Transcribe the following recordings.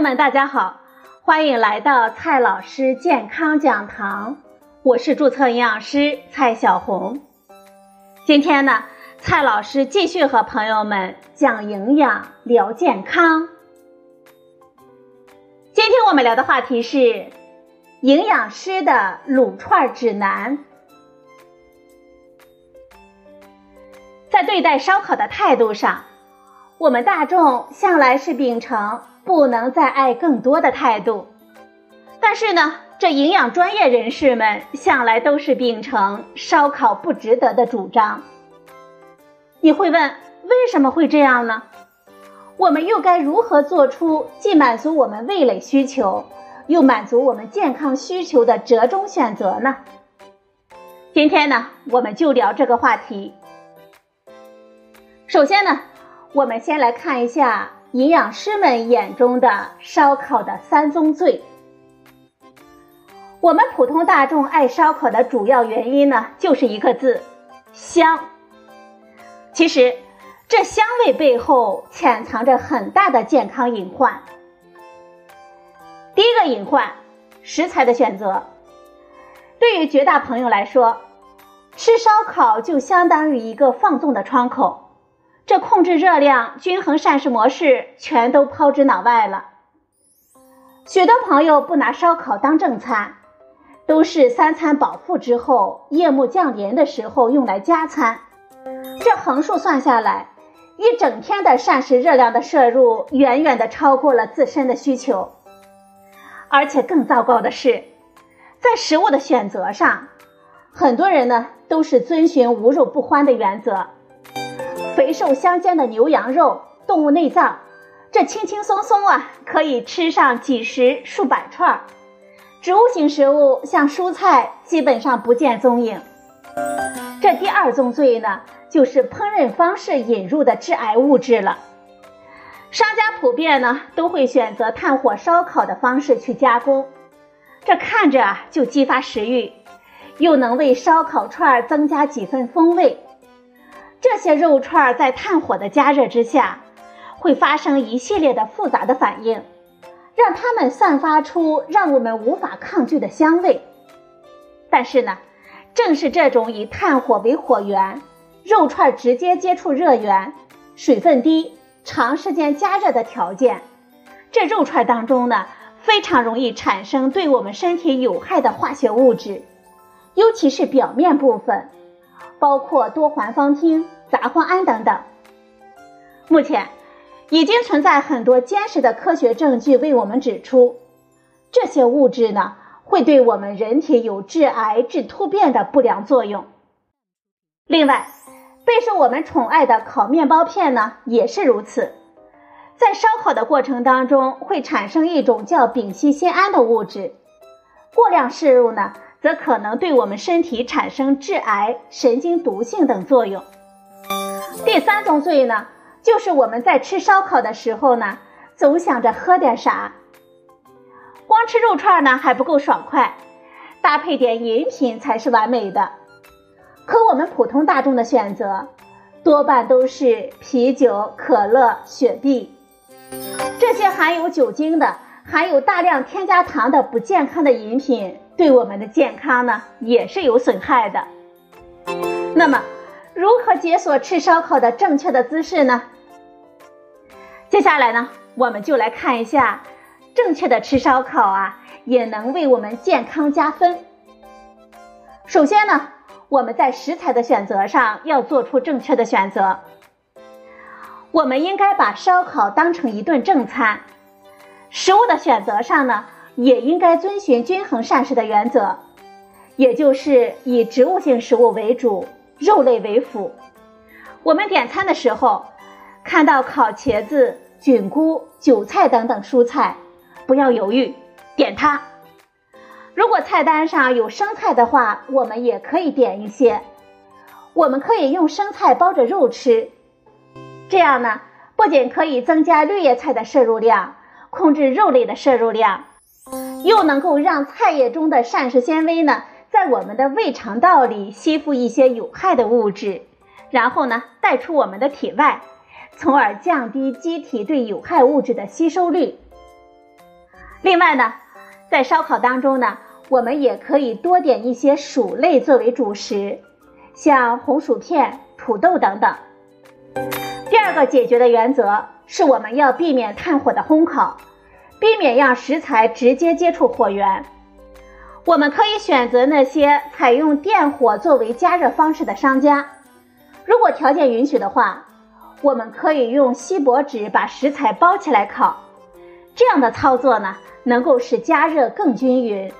友们，大家好，欢迎来到蔡老师健康讲堂，我是注册营养师蔡小红。今天呢，蔡老师继续和朋友们讲营养、聊健康。今天我们聊的话题是营养师的卤串指南。在对待烧烤的态度上，我们大众向来是秉承不能再爱更多的态度，但是呢，这营养专业人士们向来都是秉承烧烤不值得的主张。你会问，为什么会这样呢？我们又该如何做出既满足我们味蕾需求，又满足我们健康需求的折中选择呢？今天呢，我们就聊这个话题。首先呢，我们先来看一下营养师们眼中的烧烤的三宗罪。我们普通大众爱烧烤的主要原因呢，就是一个字：香。其实，这香味背后潜藏着很大的健康隐患。第一个隐患，食材的选择。对于绝大朋友来说，吃烧烤就相当于一个放纵的窗口。这控制热量、均衡膳食模式全都抛之脑外了。许多朋友不拿烧烤当正餐，都是三餐饱腹之后，夜幕降临的时候用来加餐。这横竖算下来，一整天的膳食热量的摄入远远的超过了自身的需求。而且更糟糕的是，在食物的选择上，很多人呢都是遵循无肉不欢的原则。肥瘦相间的牛羊肉、动物内脏，这轻轻松松啊，可以吃上几十、数百串。植物性食物像蔬菜，基本上不见踪影。这第二宗罪呢，就是烹饪方式引入的致癌物质了。商家普遍呢都会选择炭火烧烤的方式去加工，这看着啊就激发食欲，又能为烧烤串增加几分风味。这些肉串在炭火的加热之下，会发生一系列的复杂的反应，让它们散发出让我们无法抗拒的香味。但是呢，正是这种以炭火为火源，肉串直接接触热源，水分低，长时间加热的条件，这肉串当中呢，非常容易产生对我们身体有害的化学物质，尤其是表面部分。包括多环芳烃、杂环胺等等。目前已经存在很多坚实的科学证据为我们指出，这些物质呢会对我们人体有致癌、致突变的不良作用。另外，备受我们宠爱的烤面包片呢也是如此，在烧烤的过程当中会产生一种叫丙烯酰胺的物质，过量摄入呢。则可能对我们身体产生致癌、神经毒性等作用。第三宗罪呢，就是我们在吃烧烤的时候呢，总想着喝点啥。光吃肉串呢还不够爽快，搭配点饮品才是完美的。可我们普通大众的选择，多半都是啤酒、可乐、雪碧这些含有酒精的、含有大量添加糖的不健康的饮品。对我们的健康呢也是有损害的。那么，如何解锁吃烧烤的正确的姿势呢？接下来呢，我们就来看一下正确的吃烧烤啊，也能为我们健康加分。首先呢，我们在食材的选择上要做出正确的选择。我们应该把烧烤当成一顿正餐，食物的选择上呢。也应该遵循均衡膳食的原则，也就是以植物性食物为主，肉类为辅。我们点餐的时候，看到烤茄子、菌菇、韭菜等等蔬菜，不要犹豫，点它。如果菜单上有生菜的话，我们也可以点一些。我们可以用生菜包着肉吃，这样呢，不仅可以增加绿叶菜的摄入量，控制肉类的摄入量。又能够让菜叶中的膳食纤维呢，在我们的胃肠道里吸附一些有害的物质，然后呢带出我们的体外，从而降低机体对有害物质的吸收率。另外呢，在烧烤当中呢，我们也可以多点一些薯类作为主食，像红薯片、土豆等等。第二个解决的原则是我们要避免炭火的烘烤，避免让食材直接接触火源。我们可以选择那些采用电火作为加热方式的商家。如果条件允许的话，我们可以用锡箔纸把食材包起来烤。这样的操作呢，能够使加热更均匀，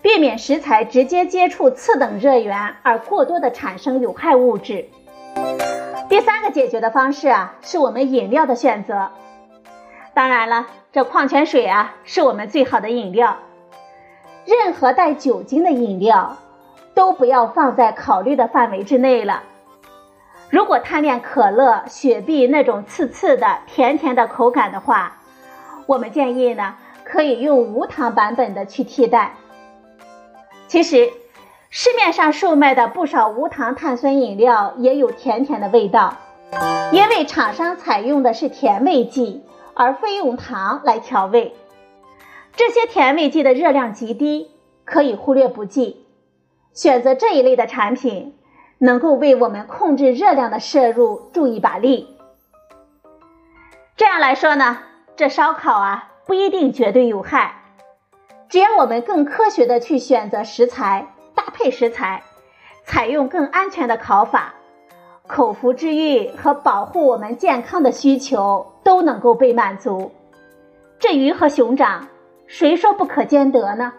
避免食材直接接触次等热源而过多的产生有害物质。第三个解决的方式啊，是我们饮料的选择。当然了，这矿泉水啊，是我们最好的饮料。任何带酒精的饮料，都不要放在考虑的范围之内了。如果贪恋可乐、雪碧那种刺刺的、甜甜的口感的话，我们建议呢，可以用无糖版本的去替代。其实，市面上售卖的不少无糖碳酸饮料也有甜甜的味道，因为厂商采用的是甜味剂，而非用糖来调味。这些甜味剂的热量极低，可以忽略不计。选择这一类的产品，能够为我们控制热量的摄入助一把力。这样来说呢，这烧烤啊不一定绝对有害，只要我们更科学的去选择食材、搭配食材，采用更安全的烤法，口服治愈和保护我们健康的需求都能够被满足。这鱼和熊掌。谁说不可兼得呢？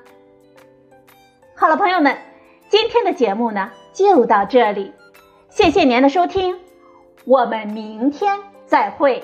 好了，朋友们，今天的节目呢就到这里，谢谢您的收听，我们明天再会。